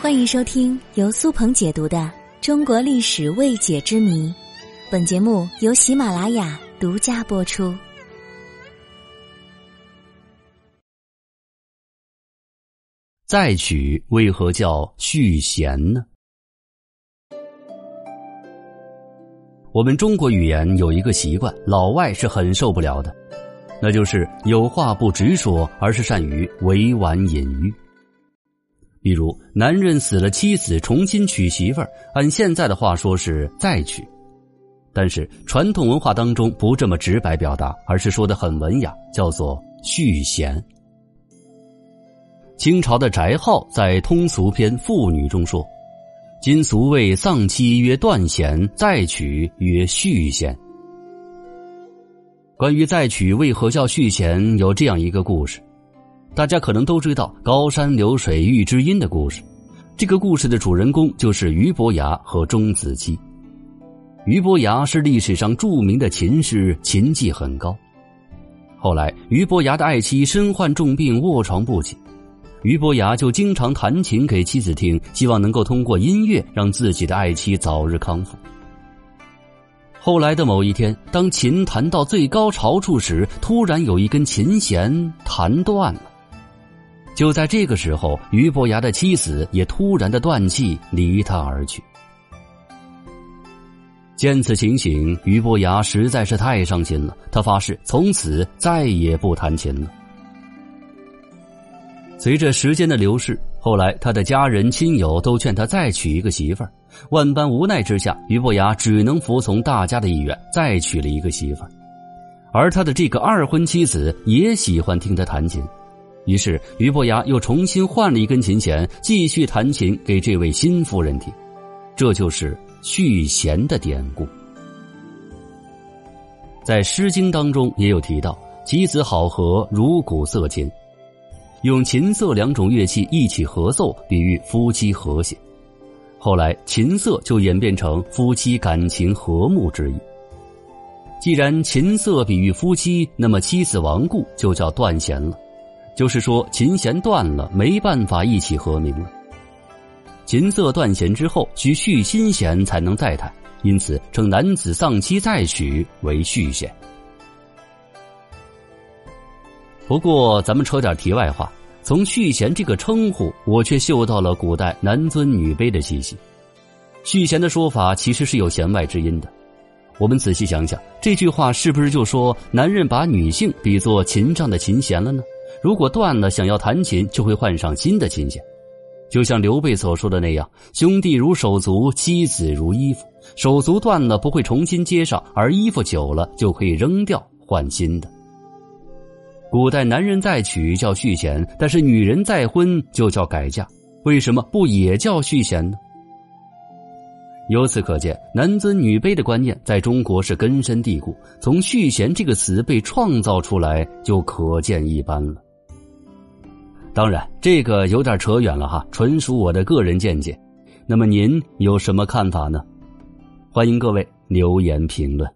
欢迎收听由苏鹏解读的《中国历史未解之谜》，本节目由喜马拉雅独家播出。再娶为何叫续弦呢？我们中国语言有一个习惯，老外是很受不了的，那就是有话不直说，而是善于委婉隐喻。比如，男人死了妻子，重新娶媳妇儿，按现在的话说是再娶，但是传统文化当中不这么直白表达，而是说的很文雅，叫做续弦。清朝的翟浩在《通俗篇妇女》中说：“今俗谓丧妻曰断弦，再娶曰续弦。”关于再娶为何叫续弦，有这样一个故事，大家可能都知道“高山流水遇知音”的故事。这个故事的主人公就是俞伯牙和钟子期。俞伯牙是历史上著名的琴师，琴技很高。后来，俞伯牙的爱妻身患重病，卧床不起。俞伯牙就经常弹琴给妻子听，希望能够通过音乐让自己的爱妻早日康复。后来的某一天，当琴弹到最高潮处时，突然有一根琴弦弹断了。就在这个时候，俞伯牙的妻子也突然的断气，离他而去。见此情形，俞伯牙实在是太伤心了，他发誓从此再也不弹琴了。随着时间的流逝，后来他的家人亲友都劝他再娶一个媳妇儿。万般无奈之下，俞伯牙只能服从大家的意愿，再娶了一个媳妇儿。而他的这个二婚妻子也喜欢听他弹琴，于是俞伯牙又重新换了一根琴弦，继续弹琴给这位新夫人听。这就是续弦的典故。在《诗经》当中也有提到：“妻子好合，如鼓瑟琴。”用琴瑟两种乐器一起合奏，比喻夫妻和谐。后来，琴瑟就演变成夫妻感情和睦之意。既然琴瑟比喻夫妻，那么妻子亡故就叫断弦了，就是说琴弦断了，没办法一起和鸣了。琴瑟断弦之后，需续新弦才能再弹，因此称男子丧妻再娶为续弦。不过，咱们扯点题外话。从“续弦”这个称呼，我却嗅到了古代男尊女卑的气息。续弦的说法其实是有弦外之音的。我们仔细想想，这句话是不是就说男人把女性比作琴上的琴弦了呢？如果断了，想要弹琴，就会换上新的琴弦。就像刘备所说的那样：“兄弟如手足，妻子如衣服。手足断了不会重新接上，而衣服久了就可以扔掉换新的。”古代男人再娶叫续弦，但是女人再婚就叫改嫁，为什么不也叫续弦呢？由此可见，男尊女卑的观念在中国是根深蒂固。从“续弦”这个词被创造出来，就可见一斑了。当然，这个有点扯远了哈，纯属我的个人见解。那么您有什么看法呢？欢迎各位留言评论。